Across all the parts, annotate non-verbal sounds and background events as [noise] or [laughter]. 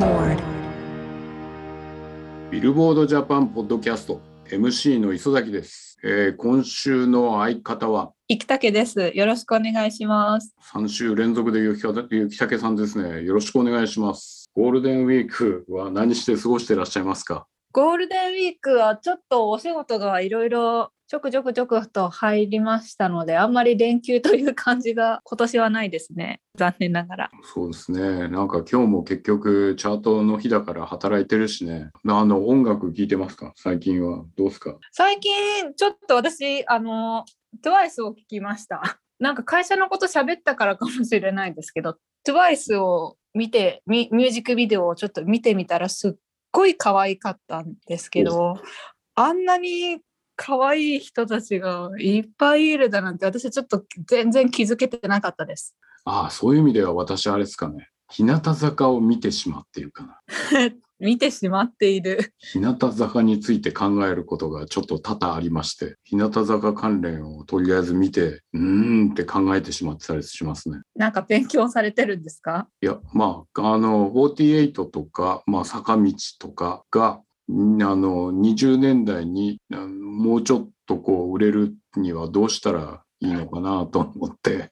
aboard. ビルボードジャパンポッドキャスト MC の磯崎です、えー今週の相方は生竹です。よろしくお願いします。3週連続で雪か雪竹さんですねよろしくお願いしますゴールデンウィークは何して過ごしてらっしゃいますか？ゴールデンウィークはちょっとお仕事がいろいろちょくちょくちょくと入りましたので、あんまり連休という感じが今年はないですね。残念ながら。そうですねなんか今日も結局チャートの日だから働いてるしねあの音楽聴いてますか？最近はどうですか？最近ちょっと私、あの、TWICE を聞きました。なんか会社のこと喋ったからかもしれないですけど、TWICE を見てミ、ミュージックビデオをちょっと見てみたらすっごい可愛かったんですけど、あんなに可愛い人たちがいっぱいいるだなんて私ちょっと全然気づけてなかったです。ああそういう意味では私あれですかね日向坂を見てしまっているかな [laughs] 見てしまっている。日向坂について考えることがちょっと多々ありまして、日向坂関連をとりあえず見て、うーんって考えてしまってたりしますね。なんか勉強されてるんですか？いや、まあ、あの、48とか、まあ、坂道とかが、んあの、20年代にあのもうちょっとこう、売れるにはどうしたらいいのかなと思って、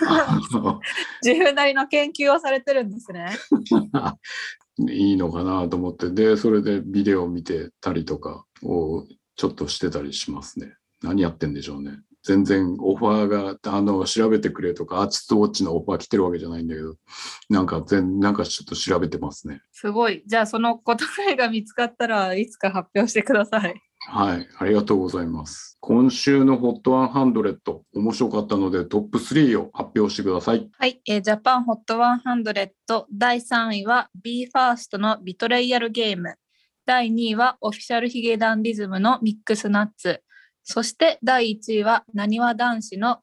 [laughs] 自分なりの研究をされてるんですね。[laughs] いいのかなと思って、で、それでビデオを見てたりとかをちょっとしてたりしますね。何やってんでしょうね。全然オファーが、あの、調べてくれとか、アーティストウォッチのオファー来てるわけじゃないんだけど、なんか全、なんかちょっと調べてますね。すごい。じゃあその答えが見つかったらいつか発表してください。はい、ありがとうございます。今週の HOT100、面白かったのでトップ3を発表してください。はい、えージャパンホット100第3位は BE:FIRST のビトレイヤルゲーム。第2位はオフィシャルヒゲダンリズムのミックスナッツ。そして第1位はなにわ男子の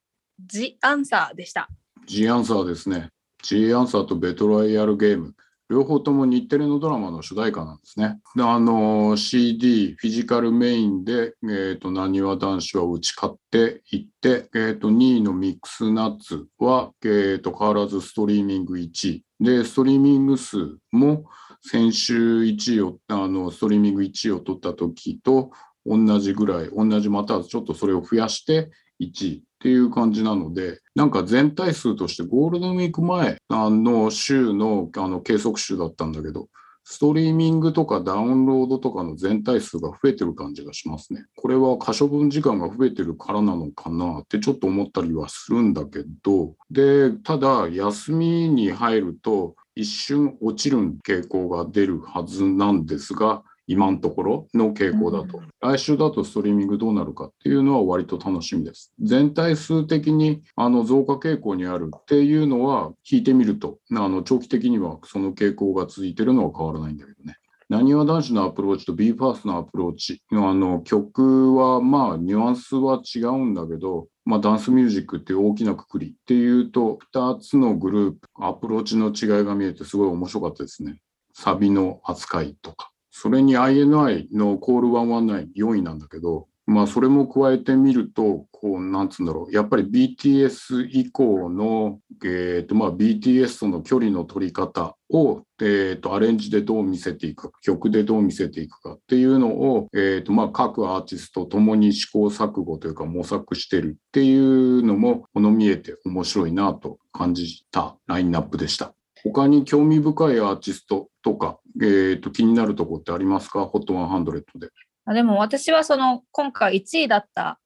The Answer でした。G アンサーですね。G アンサーとベトロイヤルゲーム。両方とも日テレのドラマの主題歌なんですね。あの CD、フィジカルメインで、なにわ男子は打ち勝っていって、えー、と2位のミックスナッツは、えー、と変わらずストリーミング1位。で、ストリーミング数も先週1位を、あのストリーミング1位を取った時と同じぐらい、同じまたはちょっとそれを増やして1位っていう感じなので、なんか全体数としてゴールデンウィーク前あの週のあの計測週だったんだけど、ストリーミングとかダウンロードとかの全体数が増えてる感じがしますね。これは可処分時間が増えてるからなのかなってちょっと思ったりはするんだけど、で、ただ休みに入ると一瞬落ちる傾向が出るはずなんですが、今のところの傾向だと、来週だとストリーミングどうなるかっていうのは割と楽しみです。全体数的にあの増加傾向にあるっていうのは引いてみると、あの長期的にはその傾向が続いてるのは変わらないんだけどね。なにわ男子のアプローチと BE:FIRST のアプローチあの曲はまあニュアンスは違うんだけど、まあ、ダンスミュージックっていう大きなくくりっていうと2つのグループアプローチの違いが見えてすごい面白かったですね。サビの扱いとか。それに INI のコール119、4位なんだけど、まあそれも加えてみると、こう、なんつうんだろう、やっぱり BTS 以降の、えっ、と、まあ BTS との距離の取り方を、えっ、と、アレンジでどう見せていくか、曲でどう見せていくかっていうのを、えっ、と、まあ各アーティストともに試行錯誤というか模索してるっていうのも、この見えて面白いなと感じたラインナップでした。他に興味深いアーティストとか、えー、と気になるところってありますか ?HOT100 で。あでも私はその今回1位だった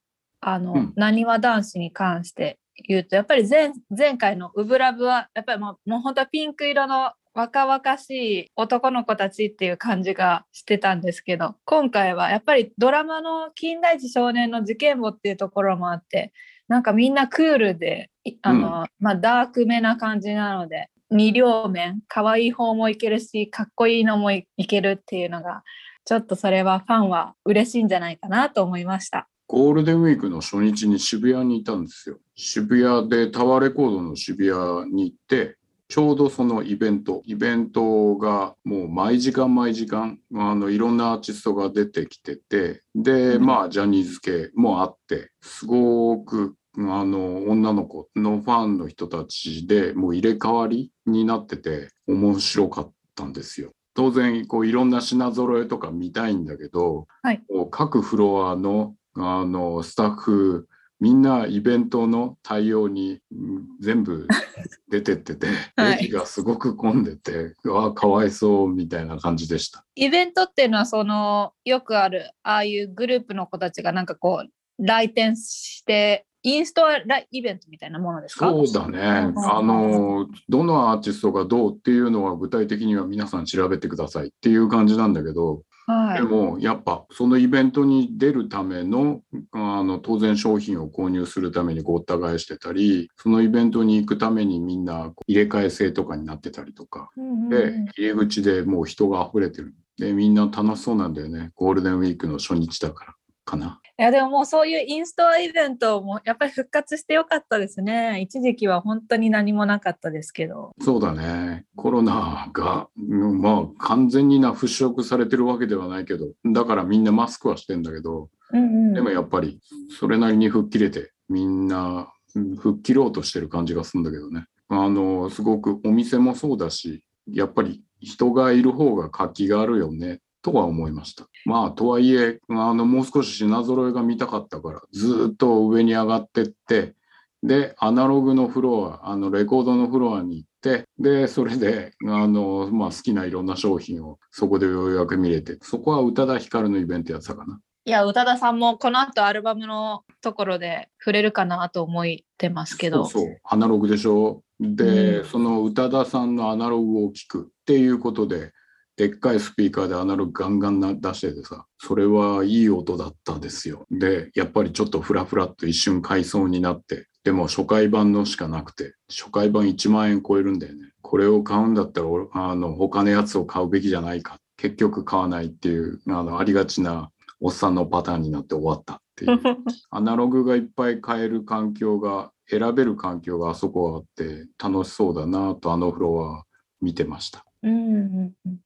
なにわ男子に関して言うとやっぱり前前回の「ウブラブ」はやっぱりもうもう本当はピンク色の若々しい男の子たちっていう感じがしてたんですけど今回はやっぱりドラマの「金田一少年の事件簿」っていうところもあってなんかみんなクールでいあの、まあ、ダークめな感じなので二両面可愛い方もいけるしかっこいいのもいいけるっていうのがちょっとそれはファンは嬉しいんじゃないかなと思いました。ゴールデンウィークの初日に渋谷にいたんですよ。渋谷でタワーレコードの渋谷に行って、ちょうどそのイベント、イベントがもう毎時間毎時間、あのいろんなアーティストが出てきてて、で、うんまあジャニーズ系もあって、すごくあの女の子のファンの人たちでもう入れ替わりになってて面白かっったんですよ。当然こういろんな品揃えとか見たいんだけど、はい各フロアのあのスタッフみんなイベントの対応にうん全部 [laughs] 出てってて、はいレジがすごく混んでて、うわかわいそうみたいな感じでした。イベントっていうのはそのよくあるああいうグループの子たちがなんかこう来店してインストアライベントみたいなものですか？そうだね。あの、どのアーティストがどうっていうのは具体的には皆さん調べてくださいっていう感じなんだけど、はい。でもやっぱそのイベントに出るためのあの当然商品を購入するためにごった返してたりそのイベントに行くためにみんな入れ替え制とかになってたりとか。うんうんでうん。入り口でもう人が溢れてる。でみんな楽しそうなんだよね。ゴールデンウィークの初日だからかな。いやでももうそういうインストアイベントもやっぱり復活してよかったですね。一時期は本当に何もなかったですけど。そうだねコロナがうんまあ完全にな払拭されてるわけではないけどだからみんなマスクはしてんだけどうんうんでもやっぱりそれなりに吹っ切れてみんなうん吹っ切ろうとしてる感じがするんだけどね。あのすごくお店もそうだしやっぱり人がいる方が活気があるよねとは思いました。まあとはいえあのもう少し品揃えが見たかったからずっと上に上がってってでアナログのフロアあのレコードのフロアに行ってでそれであの、まあ、好きないろんな商品をそこでようやく見れてそこは宇多田ヒカルのイベントやってたかな。いや宇多田さんもこの後アルバムのところで触れるかなと思ってますけど。そうそうアナログでしょで、うんその宇多田さんのアナログを聴くっていうことででっかいスピーカーでアナログガンガンな出しててさそれはいい音だったですよ。でやっぱりちょっとフラフラっと一瞬買いそうになってでも初回版のしかなくて初回版1万円超えるんだよね。これを買うんだったら俺あの他のやつを買うべきじゃないか。結局買わないっていうあのありがちなおっさんのパターンになって終わったっていう。[laughs] アナログがいっぱい買える環境が選べる環境があそこはあって楽しそうだなとあのフロア見てました。うんうんうん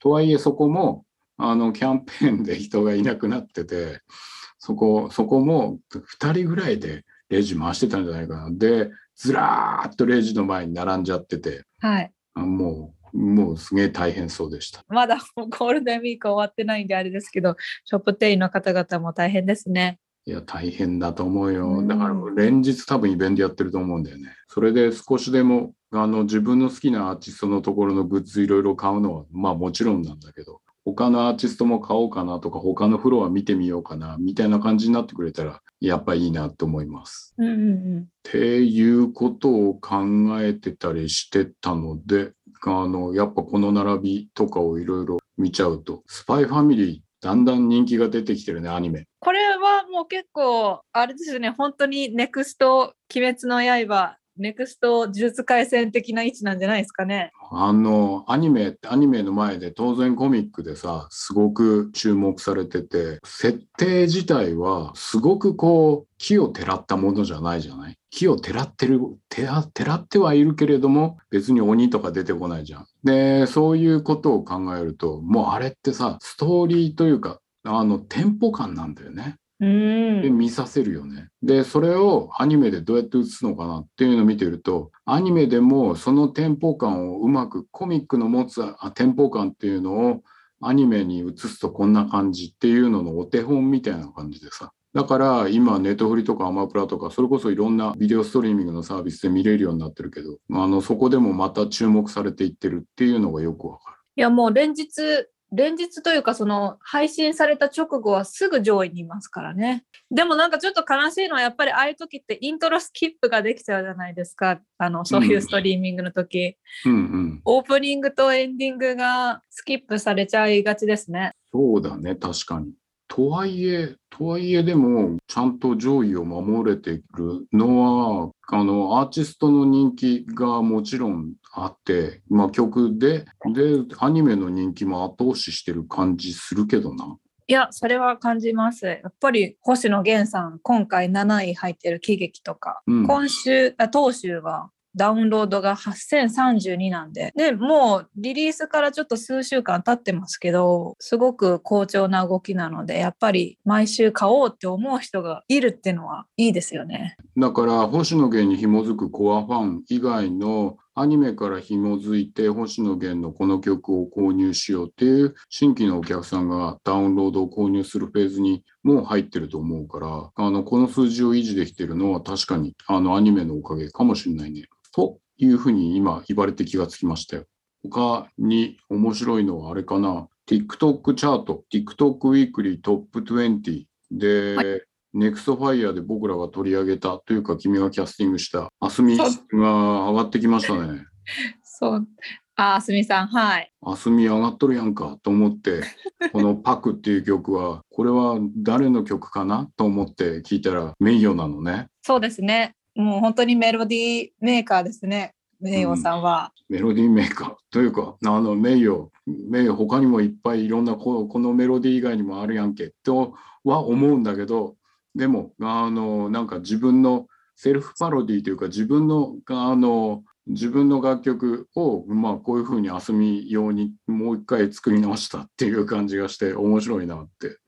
とはいえそこもあのキャンペーンで人がいなくなっててそこそこも2人ぐらいでレジ回してたんじゃないかな。でずらーっとレジの前に並んじゃっててはい。あもうもうすげえ大変そうでした。まだゴールデンウィーク終わってないんであれですけど、ショップ店員の方々も大変ですね。いや、大変だと思ううよ。んだから、連日多分イベントやってると思うんだよね。それで少しでも、あの、自分の好きなアーティストのところのグッズいろいろ買うのは、まあもちろんなんだけど、他のアーティストも買おうかなとか、他のフロア見てみようかな、みたいな感じになってくれたら、やっぱいいなと思います。うんうんうん。っていうことを考えてたりしてたので、あの、やっぱこの並びとかをいろいろ見ちゃうと、スパイファミリー、だんだん人気が出てきてるね、アニメ。これはもう結構、あれですよね、本当にネクスト、鬼滅の刃、ネクスト呪術廻戦的な位置なんじゃないですかね。あの、アニメ、アニメの前で当然コミックでさ、すごく注目されてて、設定自体はすごくこう、木をてらったものじゃないじゃない？木をてらってる、てら、てらってはいるけれども、別に鬼とか出てこないじゃん。で、そういうことを考えると、もうあれってさ、ストーリーというか、あの、テンポ感なんだよね。うんで見させるよね。でそれをアニメでどうやって映すのかなっていうのを見てるとアニメでもそのテンポ感をうまくコミックの持つあテンポ感っていうのをアニメに映すとこんな感じっていうののお手本みたいな感じでさだから今ネットフリとかアマプラとかそれこそいろんなビデオストリーミングのサービスで見れるようになってるけどあのそこでもまた注目されていってるっていうのがよくわかる。いやもう連日、連日というかその配信された直後はすぐ上位にいますからね。でもなんかちょっと悲しいのはやっぱりああいう時ってイントロスキップができちゃうじゃないですか。あのそういうストリーミングの時、うんうんオープニングとエンディングがスキップされちゃいがちですね。そうだね、確かに。とはいえ、とはいえでも、ちゃんと上位を守れているのは、あの、アーティストの人気がもちろんあって、まあ曲で、で、アニメの人気も後押ししてる感じするけどな。いや、それは感じます。やっぱり星野源さん、今回7位入ってる喜劇とか、うん今週、あ当週はダウンロードが8032なんで、で、もうリリースからちょっと数週間経ってますけど、すごく好調な動きなので、やっぱり毎週買おうって思う人がいるっていうのはいいですよね。だから星野源に紐づくコアファン以外のアニメから紐づいて星野源のこの曲を購入しようっていう新規のお客さんがダウンロードを購入するフェーズにもう入ってると思うからあのこの数字を維持できてるのは確かにあのアニメのおかげかもしれないね。というふうに今言われて気がつきましたよ。他に面白いのはあれかな？TikTok チャート TikTok ウィークリートップ20で、はい NEXT FIRE で僕らが取り上げたというか君がキャスティングした asmi が上がってきましたね。[laughs] そう。あ、 asmi さん、はい。 asmi 上がっとるやんかと思って、[laughs] この PAKU っていう曲は、これは誰の曲かなと思って聞いたら名誉なのね。そうですね。もう本当にメロディーメーカーですね。名誉さんは、うん、メロディーメーカーというかあの名誉名誉他にもいっぱいいろんなここのメロディー以外にもあるやんけとは思うんだけどでもあのなんか自分のセルフパロディというか自分のあの自分の楽曲を、まあ、こういうふうに遊び用にもう一回作り直したっていう感じがして面白いなって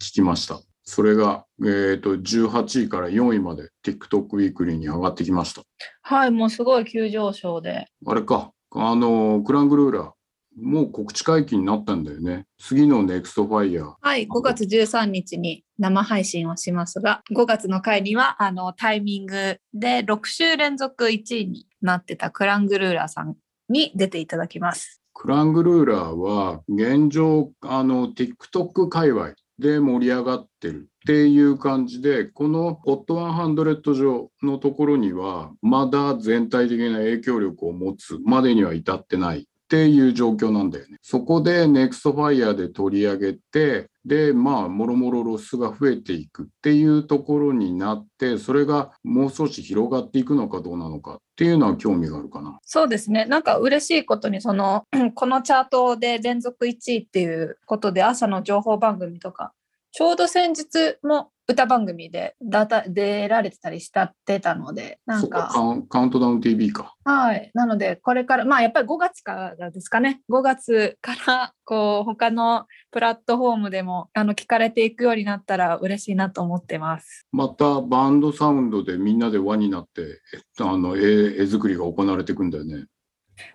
聞きました。それが、えーと、18位から4位まで TikTok ウィークリーに上がってきました。はい、もうすごい急上昇で。あれか、あの Klang Ruler、もう告知解禁になったんだよね。次の NEXT FIRE。はい、5月13日に生配信をしますが、5月の回にはあのタイミングで6週連続1位になってた Klang Ruler さんに出ていただきます。クラングルーラーは現状あの TikTok 界隈で盛り上がってるっていう感じでこの HOT100 上のところにはまだ全体的な影響力を持つまでには至ってないっていう状況なんだよね。そこで NEXTFIRE で取り上げて、で、まあ、もろもろロスが増えていくっていうところになって、それがもう少し広がっていくのかどうなのかっていうのは興味があるかな。そうですね。なんか嬉しいことに、その、[clears throat] このチャートで連続1位っていうことで、朝の情報番組とか、ちょうど先日も歌番組でダタ出られてたりしたってたので、なんかカウントダウン TV か。はい。なので、これから、まあやっぱり5月からですかね。5月からこう他のプラットフォームでもあの聞かれていくようになったら嬉しいなと思ってます。またバンドサウンドでみんなで輪になってあの絵絵作りが行われていくんだよね。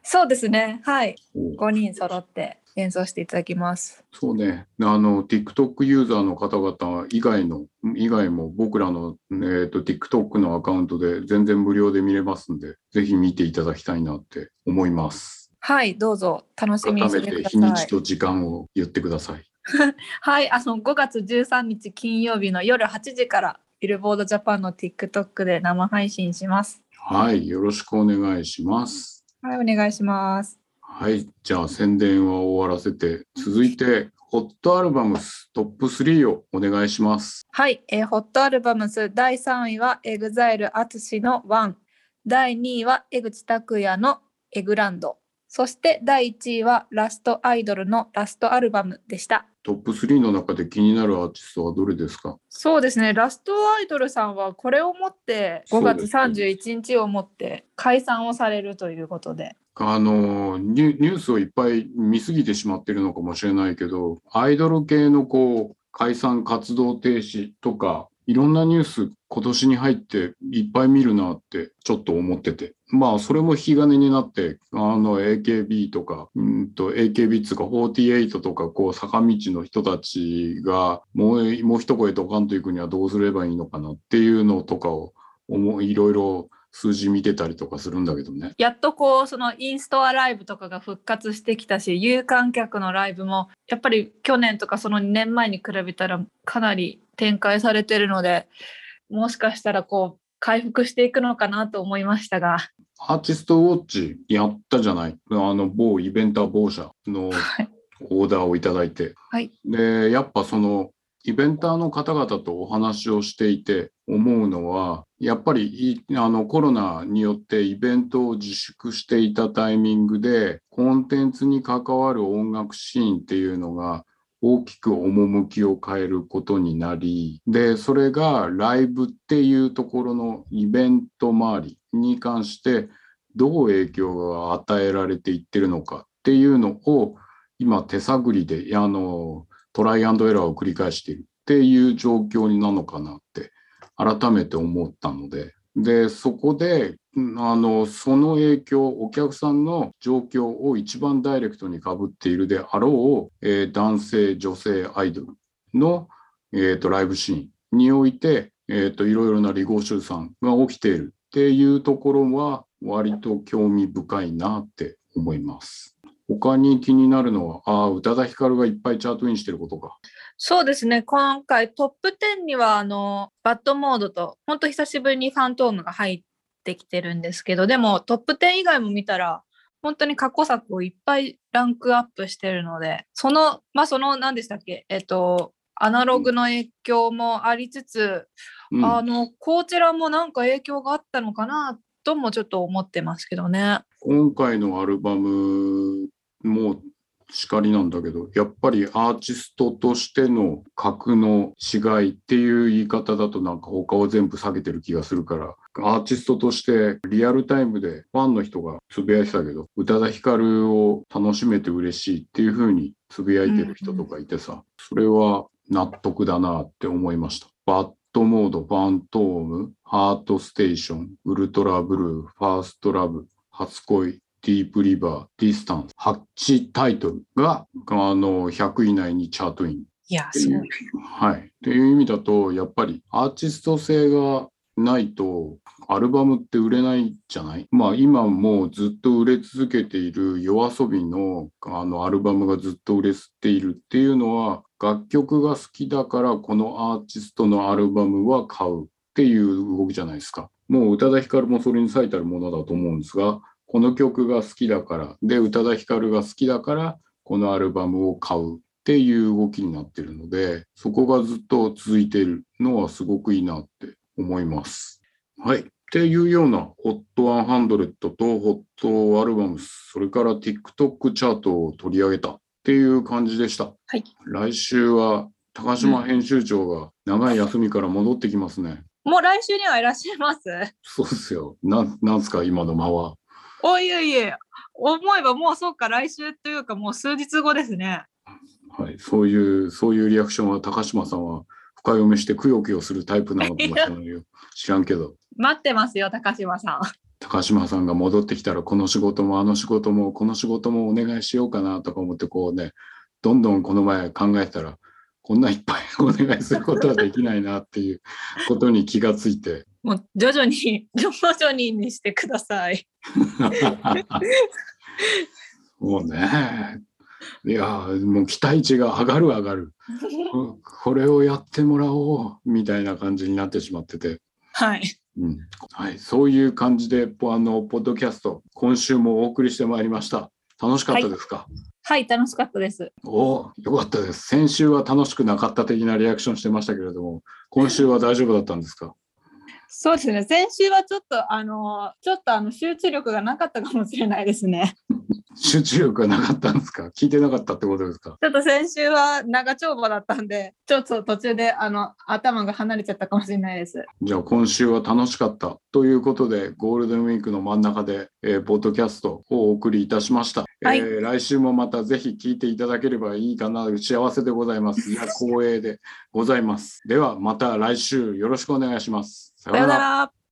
そうですね。はい。5人揃って演奏していただきます。そうね。あの TikTok ユーザーの方々以外の以外も僕らのえっ、ー、と TikTok のアカウントで全然無料で見れますんで、ぜひ見ていただきたいなって思います。はい、どうぞ楽しみにしてください。日にちと時間を言ってください。[laughs] はい、あの5月13日金曜日の夜8時からビルボードジャパンの TikTok で生配信します。はい、よろしくお願いします。はい、お願いします。はい、じゃあ宣伝は終わらせて、続いて、ホットアルバムストップ3をお願いします。はい、えー、ホットアルバムス第3位はエグザイルシのワン、第2位は江口拓也のエグランド、そして第1位はラストアイドルのラストアルバムでした。トップ3の中で気になるアーティストはどれですか？そうですね、ラストアイドルさんはこれをもって、5月31日をもって解散をされるということで。あのニュースをいっぱい見すぎてしまってるのかもしれないけどアイドル系のこう解散活動停止とかいろんなニュース今年に入っていっぱい見るなってちょっと思っててまあそれも引き金になってあの AKB とかうんと AKB っつうか48とかこう坂道の人たちがもうもう一声ドカンと行くにはどうすればいいのかなっていうのとかをいろいろ数字見てたりとかするんだけどね。やっとこうそのインストアライブとかが復活してきたし有観客のライブもやっぱり去年とかその2年前に比べたらかなり展開されてるのでもしかしたらこう回復していくのかなと思いましたが。アーティストウォッチやったじゃない。あの某イベンター某社のオーダーをいただいて、はい、でやっぱそのイベンターの方々とお話をしていて思うのはやっぱりあのコロナによってイベントを自粛していたタイミングでコンテンツに関わる音楽シーンっていうのが大きく趣を変えることになりでそれがライブっていうところのイベント周りに関してどう影響が与えられていってるのかっていうのを今手探りであのトライアンドエラーを繰り返しているっていう状況になのかなって改めて思ったので。でそこであのその影響お客さんの状況を一番ダイレクトにかぶっているであろう、えー、男性女性アイドルの、えーと、ライブシーンにおいて、えーと、いろいろな離合集散が起きているっていうところは割と興味深いなって思います。他に気になるのは、ああ、宇多田ヒカルがいっぱいチャートインしてることか。そうですね、今回トップ10には、あの、バッドモードと、本当久しぶりにファントームが入ってきてるんですけど、でもトップ10以外も見たら、本当に過去作をいっぱいランクアップしてるので、その、まあ、その、何でしたっけ、えっと、アナログの影響もありつつ、うん、あの、こちらもなんか影響があったのかなともちょっと思ってますけどね。今回のアルバムもしかりなんだけどやっぱりアーティストとしての格の違いっていう言い方だとなんか他を全部下げてる気がするからアーティストとしてリアルタイムでファンの人がつぶやいてたけど宇多田ヒカルを楽しめて嬉しいっていう風につぶやいてる人とかいてさ、それは納得だなって思いました。 BAD モード、 Fantôme、Heart Station、Ultra Blue、First Love、初恋、 Deep River、Distance、8タイトルがあの100位以内にチャートイン。いや、すごい。はい。という意味だと、やっぱりアーティスト性がないとアルバムって売れないじゃない？まあ今もうずっと売れ続けている YOASOBI のあのアルバムがずっと売れているっていうのは楽曲が好きだからこのアーティストのアルバムは買うっていう動きじゃないですか。もう宇多田ヒカルもそれに最たるものだと思うんですがこの曲が好きだからで宇多田ヒカルが好きだからこのアルバムを買うっていう動きになってるのでそこがずっと続いているのはすごくいいなって思います。はい。っていうような HOT100 と HOT アルバムそれから TikTok チャートを取り上げたっていう感じでした。はい。来週は高島編集長が長い休みから戻ってきますね。うん、もう来週にはいらっしゃいますそうですよ。ななんすか今の間は。おいえいえ、思えばもうそうか、来週というかもう数日後ですね。はい、そういう、そういうリアクションは高島さんは深読みしてくよくよするタイプなのかもしれないよ。知らんけど。待ってますよ、高島さん。高島さんが戻ってきたら、この仕事もあの仕事も、この仕事もお願いしようかなとか思って、こうね、どんどんこの前考えたら、こんないっぱいお願いすることはできないなっていうことに気がついて。もう徐々に、[laughs] 徐々ににしてください。もうね、いや、もう期待値が上がる上がる。これをやってもらおうみたいな感じになってしまってて。はい。うんはい、そういう感じであのポッドキャスト今週もお送りしてまいりました楽しかったですか、はいはい、楽しかったです。およかったです。先週は楽しくなかった的なリアクションしてましたけれども、今週は大丈夫だったんですか？そうですね。先週はちょっと、あの、ちょっとあの集中力がなかったかもしれないですね。集中力がなかったんですか？聞いてなかったってことですか？ちょっと先週は長丁場だったんで、ちょっと途中であの頭が離れちゃったかもしれないです。じゃあ今週は楽しかったということで、ゴールデンウィークの真ん中で、えー、ポッドキャストをお送りいたしました。はい、えー、来週もまたぜひ聞いていただければいいかな。幸せでございます。いや、光栄でございます。ではまた来週よろしくお願いします。さようなら。